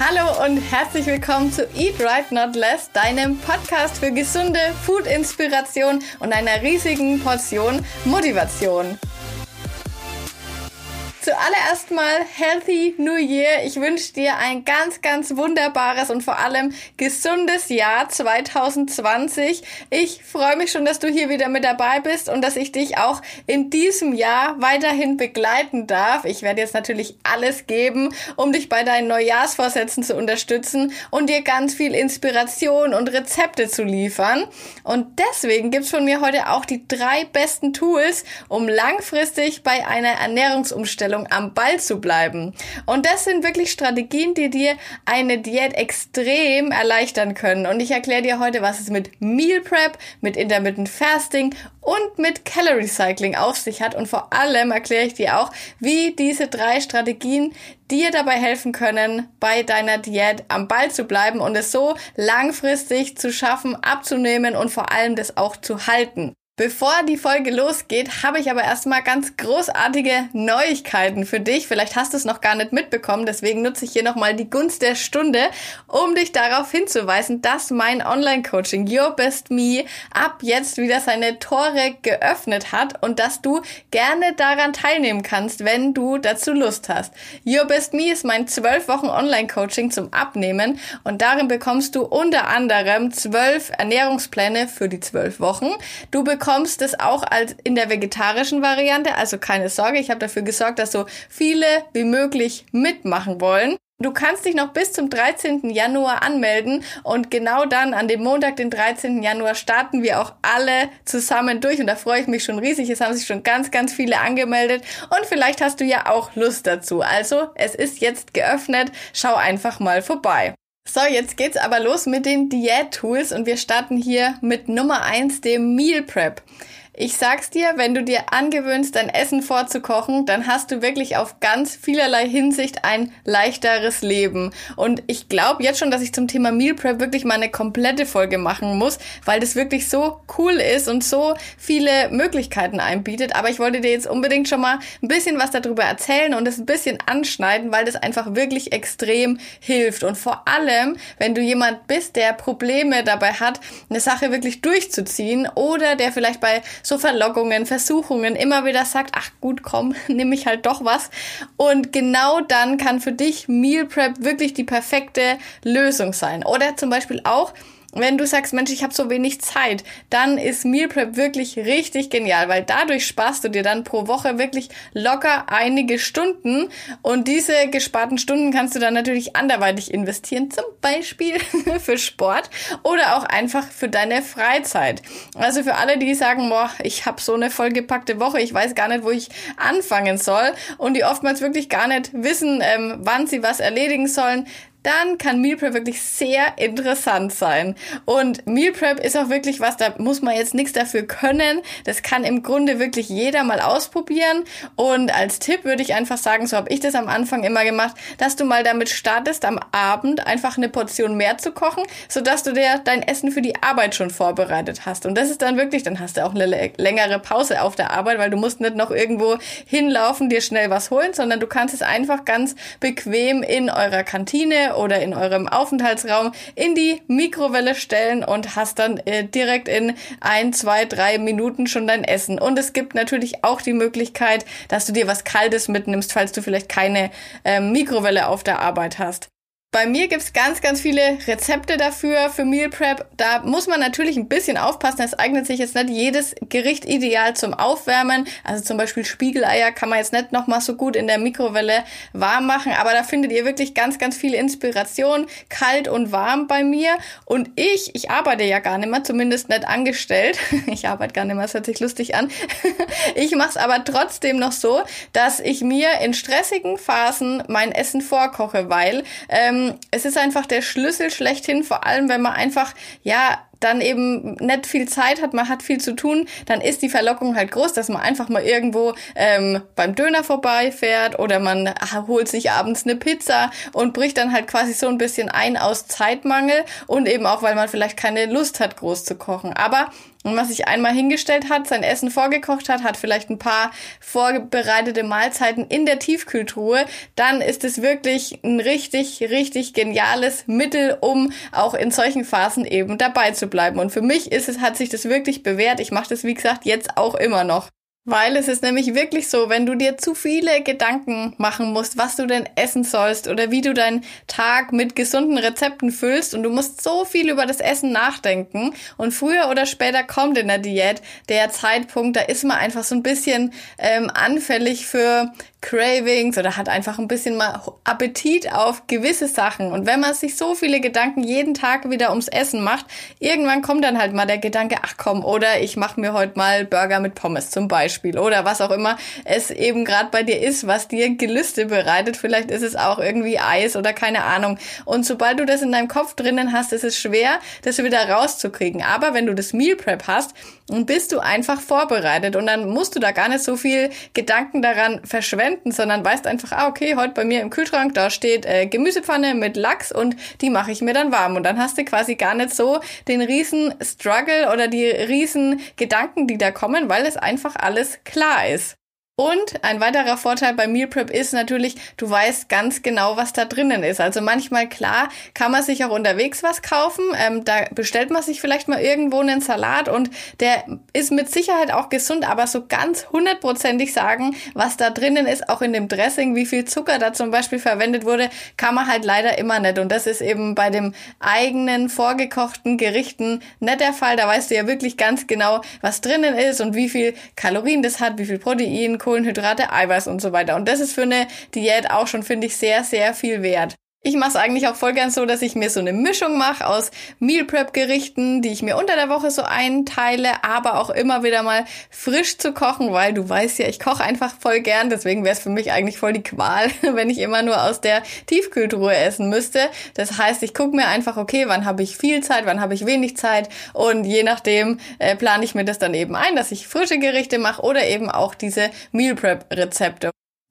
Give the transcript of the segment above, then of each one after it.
Hallo und herzlich willkommen zu Eat Right Not Less, deinem Podcast für gesunde Food-Inspiration und einer riesigen Portion Motivation. Zuallererst mal Healthy New Year. Ich wünsche dir ein ganz, ganz wunderbares und vor allem gesundes Jahr 2020. Ich freue mich schon, dass du hier wieder mit dabei bist und dass ich dich auch in diesem Jahr weiterhin begleiten darf. Ich werde jetzt natürlich alles geben, um dich bei deinen Neujahrsvorsätzen zu unterstützen und dir ganz viel Inspiration und Rezepte zu liefern. Und deswegen gibt's von mir heute auch die drei besten Tools, um langfristig bei einer Ernährungsumstellung Ernährungsumstellung am Ball zu bleiben. Und das sind wirklich Strategien, die dir eine Diät extrem erleichtern können. Und ich erkläre dir heute, was es mit Meal Prep, mit Intermittent Fasting und mit Calorie Cycling auf sich hat. Und vor allem erkläre ich dir auch, wie diese drei Strategien dir dabei helfen können, bei deiner Diät am Ball zu bleiben und es so langfristig zu schaffen, abzunehmen und vor allem das auch zu halten. Bevor die Folge losgeht, habe ich aber erstmal ganz großartige Neuigkeiten für dich. Vielleicht hast du es noch gar nicht mitbekommen, deswegen nutze ich hier nochmal die Gunst der Stunde, um dich darauf hinzuweisen, dass mein Online-Coaching Your Best Me ab jetzt wieder seine Tore geöffnet hat und dass du gerne daran teilnehmen kannst, wenn du dazu Lust hast. Your Best Me ist mein zwölf Wochen Online-Coaching zum Abnehmen und darin bekommst du unter anderem zwölf Ernährungspläne für die zwölf Wochen. Du bekommst bekommst es auch als in der vegetarischen Variante, also keine Sorge, ich habe dafür gesorgt, dass so viele wie möglich mitmachen wollen. Du kannst dich noch bis zum 13. Januar anmelden und genau dann an dem Montag, den 13. Januar, starten wir auch alle zusammen durch und da freue ich mich schon riesig. Es haben sich schon ganz, ganz viele angemeldet und vielleicht hast du ja auch Lust dazu. Also, es ist jetzt geöffnet. Schau einfach mal vorbei. So, jetzt geht's aber los mit den Diät-Tools und wir starten hier mit Nummer eins, dem Meal Prep. Ich sag's dir, wenn du dir angewöhnst, dein Essen vorzukochen, dann hast du wirklich auf ganz vielerlei Hinsicht ein leichteres Leben. Und ich glaube jetzt schon, dass ich zum Thema Meal Prep wirklich mal eine komplette Folge machen muss, weil das wirklich so cool ist und so viele Möglichkeiten einbietet. Aber ich wollte dir jetzt unbedingt schon mal ein bisschen was darüber erzählen und es ein bisschen anschneiden, weil das einfach wirklich extrem hilft. Und vor allem, wenn du jemand bist, der Probleme dabei hat, eine Sache wirklich durchzuziehen oder der vielleicht bei so Verlockungen, Versuchungen immer wieder sagt, ach gut, komm, nehme ich halt doch was. Und genau dann kann für dich Meal Prep wirklich die perfekte Lösung sein. Oder zum Beispiel auch, wenn du sagst, Mensch, ich habe so wenig Zeit, dann ist Meal Prep wirklich richtig genial, weil dadurch sparst du dir dann pro Woche wirklich locker einige Stunden. Und diese gesparten Stunden kannst du dann natürlich anderweitig investieren, zum Beispiel für Sport oder auch einfach für deine Freizeit. Also für alle, die sagen, boah, ich habe so eine vollgepackte Woche, ich weiß gar nicht, wo ich anfangen soll. Und die oftmals wirklich gar nicht wissen, ähm, wann sie was erledigen sollen, dann kann Meal Prep wirklich sehr interessant sein. Und Meal Prep ist auch wirklich was, da muss man jetzt nichts dafür können. Das kann im Grunde wirklich jeder mal ausprobieren. Und als Tipp würde ich einfach sagen, so habe ich das am Anfang immer gemacht, dass du mal damit startest, am Abend einfach eine Portion mehr zu kochen, sodass du dir dein Essen für die Arbeit schon vorbereitet hast. Und das ist dann wirklich, dann hast du auch eine längere Pause auf der Arbeit, weil du musst nicht noch irgendwo hinlaufen, dir schnell was holen, sondern du kannst es einfach ganz bequem in eurer Kantine oder in eurem Aufenthaltsraum in die Mikrowelle stellen und hast dann äh, direkt in ein, zwei, drei Minuten schon dein Essen. Und es gibt natürlich auch die Möglichkeit, dass du dir was Kaltes mitnimmst, falls du vielleicht keine äh, Mikrowelle auf der Arbeit hast. Bei mir gibt's ganz, ganz viele Rezepte dafür, für Meal Prep. Da muss man natürlich ein bisschen aufpassen. Es eignet sich jetzt nicht jedes Gericht ideal zum Aufwärmen. Also zum Beispiel Spiegeleier kann man jetzt nicht nochmal so gut in der Mikrowelle warm machen. Aber da findet ihr wirklich ganz, ganz viel Inspiration, kalt und warm bei mir. Und ich, ich arbeite ja gar nicht mehr, zumindest nicht angestellt. Ich arbeite gar nicht mehr, das hört sich lustig an. Ich mache es aber trotzdem noch so, dass ich mir in stressigen Phasen mein Essen vorkoche, weil ähm, es ist einfach der Schlüssel schlechthin, vor allem wenn man einfach, ja, dann eben nicht viel Zeit hat, man hat viel zu tun, dann ist die Verlockung halt groß, dass man einfach mal irgendwo ähm, beim Döner vorbeifährt oder man holt sich abends eine Pizza und bricht dann halt quasi so ein bisschen ein aus Zeitmangel und eben auch, weil man vielleicht keine Lust hat, groß zu kochen. Aber und man sich einmal hingestellt hat, sein Essen vorgekocht hat, hat vielleicht ein paar vorbereitete Mahlzeiten in der Tiefkühltruhe, dann ist es wirklich ein richtig, richtig geniales Mittel, um auch in solchen Phasen eben dabei zu bleiben. Und für mich ist es, hat sich das wirklich bewährt. Ich mache das, wie gesagt, jetzt auch immer noch. Weil es ist nämlich wirklich so, wenn du dir zu viele Gedanken machen musst, was du denn essen sollst oder wie du deinen Tag mit gesunden Rezepten füllst und du musst so viel über das Essen nachdenken und früher oder später kommt in der Diät der Zeitpunkt, da ist man einfach so ein bisschen ähm, anfällig für Cravings oder hat einfach ein bisschen mal Appetit auf gewisse Sachen. Und wenn man sich so viele Gedanken jeden Tag wieder ums Essen macht, irgendwann kommt dann halt mal der Gedanke, ach komm, oder ich mache mir heute mal Burger mit Pommes zum Beispiel oder was auch immer es eben gerade bei dir ist, was dir Gelüste bereitet. Vielleicht ist es auch irgendwie Eis oder keine Ahnung. Und sobald du das in deinem Kopf drinnen hast, ist es schwer, das wieder rauszukriegen. Aber wenn du das Meal Prep hast, und bist du einfach vorbereitet und dann musst du da gar nicht so viel Gedanken daran verschwenden, sondern weißt einfach, ah, okay, heute bei mir im Kühlschrank, da steht äh, Gemüsepfanne mit Lachs und die mache ich mir dann warm. Und dann hast du quasi gar nicht so den riesen Struggle oder die riesen Gedanken, die da kommen, weil es einfach alles klar ist. Und ein weiterer Vorteil bei Meal Prep ist natürlich, du weißt ganz genau, was da drinnen ist. Also manchmal, klar, kann man sich auch unterwegs was kaufen. Ähm, da bestellt man sich vielleicht mal irgendwo einen Salat und der ist mit Sicherheit auch gesund, aber so ganz hundertprozentig sagen, was da drinnen ist, auch in dem Dressing, wie viel Zucker da zum Beispiel verwendet wurde, kann man halt leider immer nicht. Und das ist eben bei dem eigenen vorgekochten Gerichten nicht der Fall. Da weißt du ja wirklich ganz genau, was drinnen ist und wie viel Kalorien das hat, wie viel Protein, Kohlenhydrate, Eiweiß und so weiter. Und das ist für eine Diät auch schon, finde ich, sehr, sehr viel wert. Ich mache es eigentlich auch voll gern so, dass ich mir so eine Mischung mache aus Meal Prep Gerichten, die ich mir unter der Woche so einteile, aber auch immer wieder mal frisch zu kochen, weil du weißt ja, ich koche einfach voll gern, deswegen wäre es für mich eigentlich voll die Qual, wenn ich immer nur aus der Tiefkühltruhe essen müsste. Das heißt, ich gucke mir einfach, okay, wann habe ich viel Zeit, wann habe ich wenig Zeit und je nachdem äh, plane ich mir das dann eben ein, dass ich frische Gerichte mache oder eben auch diese Meal Prep Rezepte.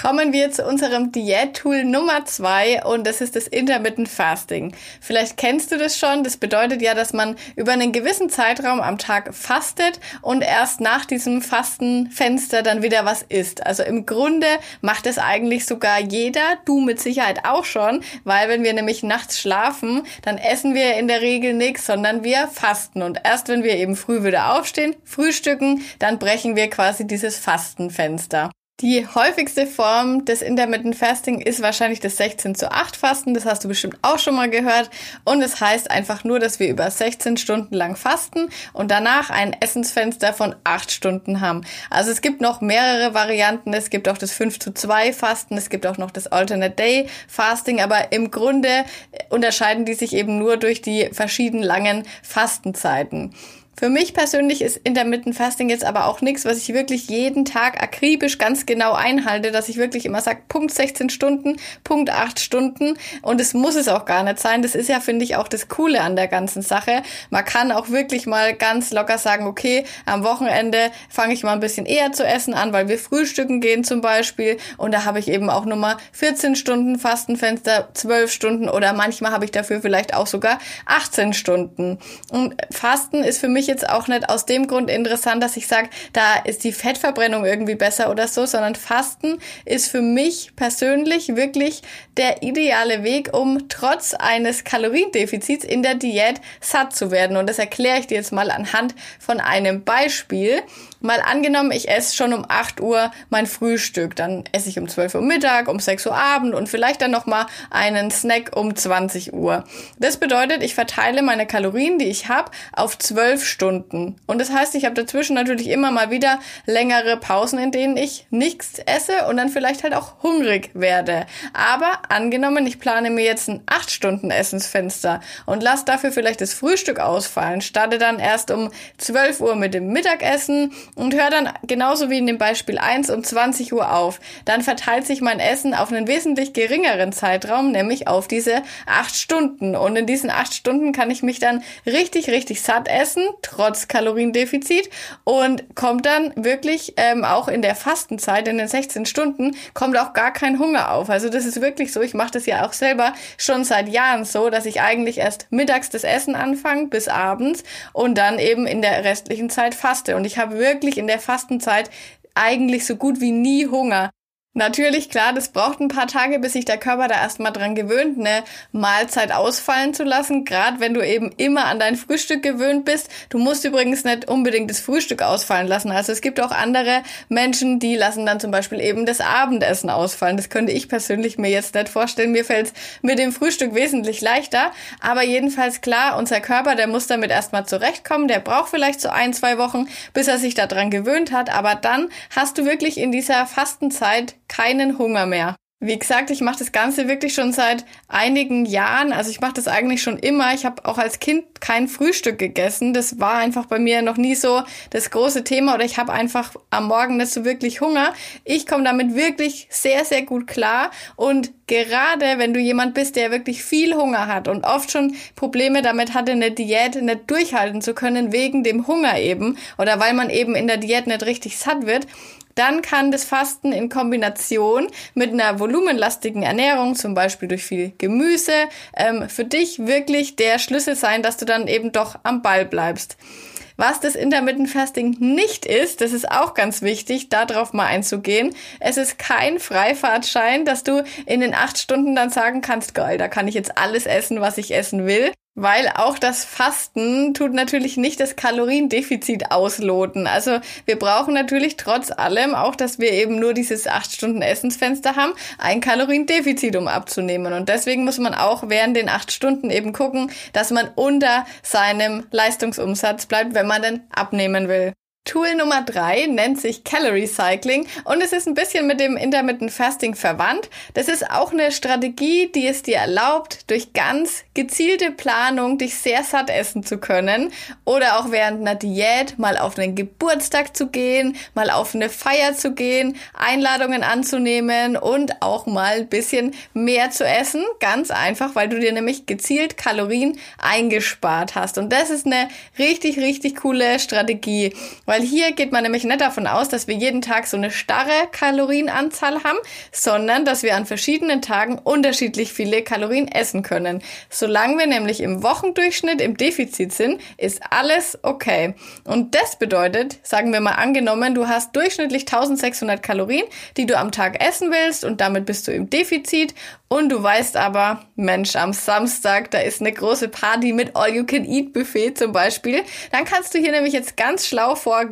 Kommen wir zu unserem Diät-Tool Nummer zwei und das ist das Intermittent Fasting. Vielleicht kennst du das schon. Das bedeutet ja, dass man über einen gewissen Zeitraum am Tag fastet und erst nach diesem Fastenfenster dann wieder was isst. Also im Grunde macht es eigentlich sogar jeder, du mit Sicherheit auch schon, weil wenn wir nämlich nachts schlafen, dann essen wir in der Regel nichts, sondern wir fasten. Und erst wenn wir eben früh wieder aufstehen, frühstücken, dann brechen wir quasi dieses Fastenfenster. Die häufigste Form des Intermittent Fasting ist wahrscheinlich das 16 zu 8 Fasten. Das hast du bestimmt auch schon mal gehört. Und es das heißt einfach nur, dass wir über 16 Stunden lang fasten und danach ein Essensfenster von 8 Stunden haben. Also es gibt noch mehrere Varianten. Es gibt auch das 5 zu 2 Fasten. Es gibt auch noch das Alternate Day Fasting. Aber im Grunde unterscheiden die sich eben nur durch die verschiedenen langen Fastenzeiten. Für mich persönlich ist Intermittent Fasting jetzt aber auch nichts, was ich wirklich jeden Tag akribisch ganz genau einhalte, dass ich wirklich immer sage, Punkt 16 Stunden, Punkt 8 Stunden und es muss es auch gar nicht sein. Das ist ja, finde ich, auch das Coole an der ganzen Sache. Man kann auch wirklich mal ganz locker sagen, okay, am Wochenende fange ich mal ein bisschen eher zu essen an, weil wir frühstücken gehen zum Beispiel und da habe ich eben auch nur mal 14 Stunden Fastenfenster, 12 Stunden oder manchmal habe ich dafür vielleicht auch sogar 18 Stunden. Und Fasten ist für mich mich jetzt auch nicht aus dem Grund interessant, dass ich sage, da ist die Fettverbrennung irgendwie besser oder so, sondern Fasten ist für mich persönlich wirklich der ideale Weg, um trotz eines Kaloriendefizits in der Diät satt zu werden. Und das erkläre ich dir jetzt mal anhand von einem Beispiel. Mal angenommen, ich esse schon um 8 Uhr mein Frühstück, dann esse ich um 12 Uhr Mittag, um 6 Uhr Abend und vielleicht dann nochmal einen Snack um 20 Uhr. Das bedeutet, ich verteile meine Kalorien, die ich habe, auf 12 Stunden. Und das heißt, ich habe dazwischen natürlich immer mal wieder längere Pausen, in denen ich nichts esse und dann vielleicht halt auch hungrig werde. Aber angenommen, ich plane mir jetzt ein 8 Stunden Essensfenster und lasse dafür vielleicht das Frühstück ausfallen, starte dann erst um 12 Uhr mit dem Mittagessen und höre dann genauso wie in dem Beispiel 1 um 20 Uhr auf. Dann verteilt sich mein Essen auf einen wesentlich geringeren Zeitraum, nämlich auf diese acht Stunden. Und in diesen acht Stunden kann ich mich dann richtig, richtig satt essen, trotz Kaloriendefizit und kommt dann wirklich ähm, auch in der Fastenzeit, in den 16 Stunden, kommt auch gar kein Hunger auf. Also das ist wirklich so. Ich mache das ja auch selber schon seit Jahren so, dass ich eigentlich erst mittags das Essen anfange bis abends und dann eben in der restlichen Zeit faste. Und ich habe wirklich in der Fastenzeit eigentlich so gut wie nie Hunger. Natürlich, klar, das braucht ein paar Tage, bis sich der Körper da erstmal dran gewöhnt, eine Mahlzeit ausfallen zu lassen. Gerade wenn du eben immer an dein Frühstück gewöhnt bist. Du musst übrigens nicht unbedingt das Frühstück ausfallen lassen. Also es gibt auch andere Menschen, die lassen dann zum Beispiel eben das Abendessen ausfallen. Das könnte ich persönlich mir jetzt nicht vorstellen. Mir fällt es mit dem Frühstück wesentlich leichter. Aber jedenfalls klar, unser Körper, der muss damit erstmal zurechtkommen. Der braucht vielleicht so ein, zwei Wochen, bis er sich daran gewöhnt hat. Aber dann hast du wirklich in dieser Fastenzeit keinen Hunger mehr. Wie gesagt, ich mache das Ganze wirklich schon seit einigen Jahren. Also ich mache das eigentlich schon immer. Ich habe auch als Kind kein Frühstück gegessen. Das war einfach bei mir noch nie so das große Thema oder ich habe einfach am Morgen nicht so wirklich Hunger. Ich komme damit wirklich sehr, sehr gut klar. Und gerade wenn du jemand bist, der wirklich viel Hunger hat und oft schon Probleme damit hatte, eine Diät nicht durchhalten zu können, wegen dem Hunger eben oder weil man eben in der Diät nicht richtig satt wird, dann kann das Fasten in Kombination mit einer volumenlastigen Ernährung, zum Beispiel durch viel Gemüse, ähm, für dich wirklich der Schlüssel sein, dass du dann eben doch am Ball bleibst. Was das Intermittent Fasting nicht ist, das ist auch ganz wichtig, darauf mal einzugehen. Es ist kein Freifahrtschein, dass du in den acht Stunden dann sagen kannst, geil, da kann ich jetzt alles essen, was ich essen will. Weil auch das Fasten tut natürlich nicht das Kaloriendefizit ausloten. Also wir brauchen natürlich trotz allem auch, dass wir eben nur dieses acht Stunden Essensfenster haben, ein Kaloriendefizit, um abzunehmen. Und deswegen muss man auch während den acht Stunden eben gucken, dass man unter seinem Leistungsumsatz bleibt, wenn man denn abnehmen will. Tool Nummer drei nennt sich Calorie Cycling und es ist ein bisschen mit dem Intermittent Fasting verwandt. Das ist auch eine Strategie, die es dir erlaubt, durch ganz gezielte Planung dich sehr satt essen zu können oder auch während einer Diät mal auf einen Geburtstag zu gehen, mal auf eine Feier zu gehen, Einladungen anzunehmen und auch mal ein bisschen mehr zu essen. Ganz einfach, weil du dir nämlich gezielt Kalorien eingespart hast. Und das ist eine richtig, richtig coole Strategie weil hier geht man nämlich nicht davon aus, dass wir jeden Tag so eine starre Kalorienanzahl haben, sondern dass wir an verschiedenen Tagen unterschiedlich viele Kalorien essen können. Solange wir nämlich im Wochendurchschnitt im Defizit sind, ist alles okay. Und das bedeutet, sagen wir mal angenommen, du hast durchschnittlich 1600 Kalorien, die du am Tag essen willst und damit bist du im Defizit und du weißt aber, Mensch, am Samstag, da ist eine große Party mit All-You-Can-Eat-Buffet zum Beispiel. Dann kannst du hier nämlich jetzt ganz schlau vorgehen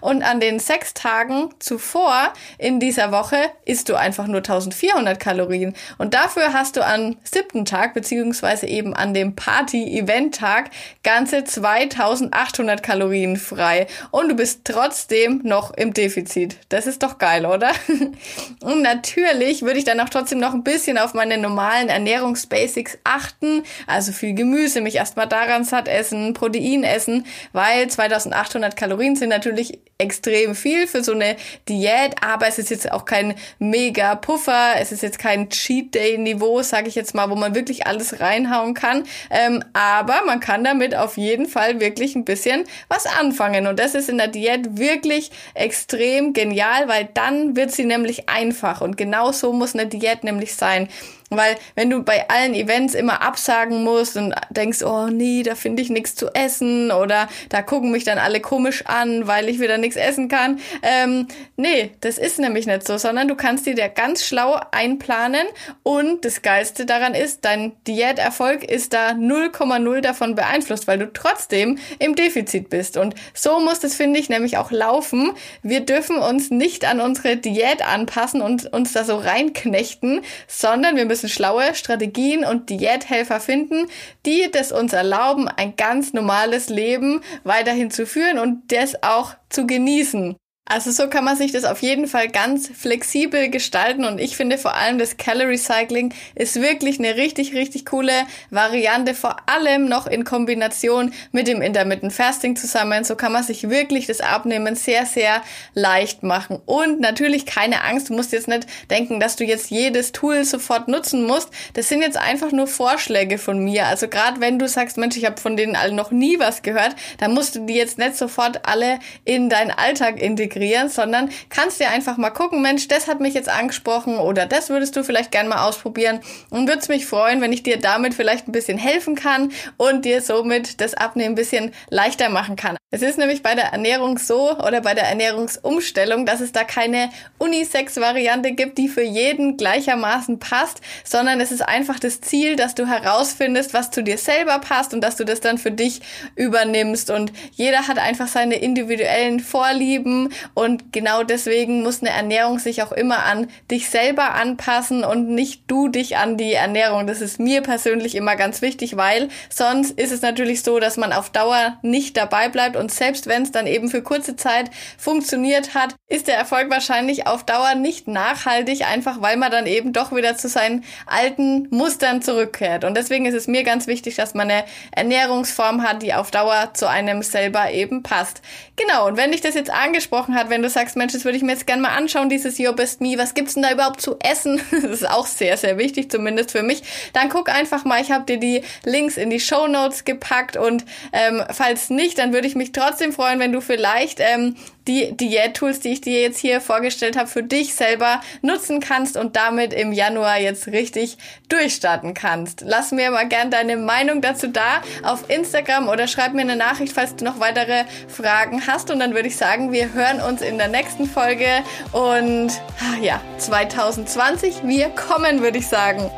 und an den sechs Tagen zuvor in dieser Woche isst du einfach nur 1400 Kalorien. Und dafür hast du am siebten Tag, beziehungsweise eben an dem Party-Event-Tag, ganze 2800 Kalorien frei. Und du bist trotzdem noch im Defizit. Das ist doch geil, oder? und natürlich würde ich dann auch trotzdem noch ein bisschen auf meine normalen Ernährungsbasics achten. Also viel Gemüse, mich erstmal daran satt essen, Protein essen, weil 2800 Kalorien sind natürlich extrem viel für so eine Diät, aber es ist jetzt auch kein mega Puffer, es ist jetzt kein Cheat Day Niveau, sage ich jetzt mal, wo man wirklich alles reinhauen kann. Ähm, aber man kann damit auf jeden Fall wirklich ein bisschen was anfangen und das ist in der Diät wirklich extrem genial, weil dann wird sie nämlich einfach und genau so muss eine Diät nämlich sein. Weil wenn du bei allen Events immer absagen musst und denkst, oh nee, da finde ich nichts zu essen oder da gucken mich dann alle komisch an, weil ich wieder nichts essen kann. Ähm, nee, das ist nämlich nicht so, sondern du kannst dir da ganz schlau einplanen und das Geilste daran ist, dein Diäterfolg ist da 0,0 davon beeinflusst, weil du trotzdem im Defizit bist. Und so muss das, finde ich, nämlich auch laufen. Wir dürfen uns nicht an unsere Diät anpassen und uns da so reinknechten, sondern wir müssen müssen schlaue Strategien und Diäthelfer finden, die das uns erlauben, ein ganz normales Leben weiterhin zu führen und das auch zu genießen. Also so kann man sich das auf jeden Fall ganz flexibel gestalten und ich finde vor allem das Calorie Cycling ist wirklich eine richtig, richtig coole Variante, vor allem noch in Kombination mit dem Intermittent Fasting zusammen. So kann man sich wirklich das Abnehmen sehr, sehr leicht machen. Und natürlich keine Angst, du musst jetzt nicht denken, dass du jetzt jedes Tool sofort nutzen musst. Das sind jetzt einfach nur Vorschläge von mir. Also gerade wenn du sagst, Mensch, ich habe von denen alle noch nie was gehört, dann musst du die jetzt nicht sofort alle in deinen Alltag integrieren integrieren, sondern kannst dir einfach mal gucken, Mensch, das hat mich jetzt angesprochen oder das würdest du vielleicht gerne mal ausprobieren und würde mich freuen, wenn ich dir damit vielleicht ein bisschen helfen kann und dir somit das Abnehmen ein bisschen leichter machen kann. Es ist nämlich bei der Ernährung so oder bei der Ernährungsumstellung, dass es da keine Unisex-Variante gibt, die für jeden gleichermaßen passt, sondern es ist einfach das Ziel, dass du herausfindest, was zu dir selber passt und dass du das dann für dich übernimmst. Und jeder hat einfach seine individuellen Vorlieben und genau deswegen muss eine Ernährung sich auch immer an dich selber anpassen und nicht du dich an die Ernährung. Das ist mir persönlich immer ganz wichtig, weil sonst ist es natürlich so, dass man auf Dauer nicht dabei bleibt und selbst wenn es dann eben für kurze Zeit funktioniert hat, ist der Erfolg wahrscheinlich auf Dauer nicht nachhaltig, einfach weil man dann eben doch wieder zu seinen alten Mustern zurückkehrt. Und deswegen ist es mir ganz wichtig, dass man eine Ernährungsform hat, die auf Dauer zu einem selber eben passt. Genau, und wenn dich das jetzt angesprochen angesprochen hat, wenn du sagst, Mensch, das würde ich mir jetzt gerne mal anschauen, dieses Your Best Me, was gibt's denn da überhaupt zu essen? Das ist auch sehr, sehr wichtig, zumindest für mich. Dann guck einfach mal, ich habe dir die Links in die Show Notes gepackt und ähm, falls nicht, dann würde ich mich trotzdem freuen, wenn du vielleicht ähm, die Diät-Tools, die ich dir jetzt hier vorgestellt habe, für dich selber nutzen kannst und damit im Januar jetzt richtig durchstarten kannst. Lass mir mal gern deine Meinung dazu da auf Instagram oder schreib mir eine Nachricht, falls du noch weitere Fragen hast. Und dann würde ich sagen, wir hören uns in der nächsten Folge und ah ja, 2020, wir kommen, würde ich sagen.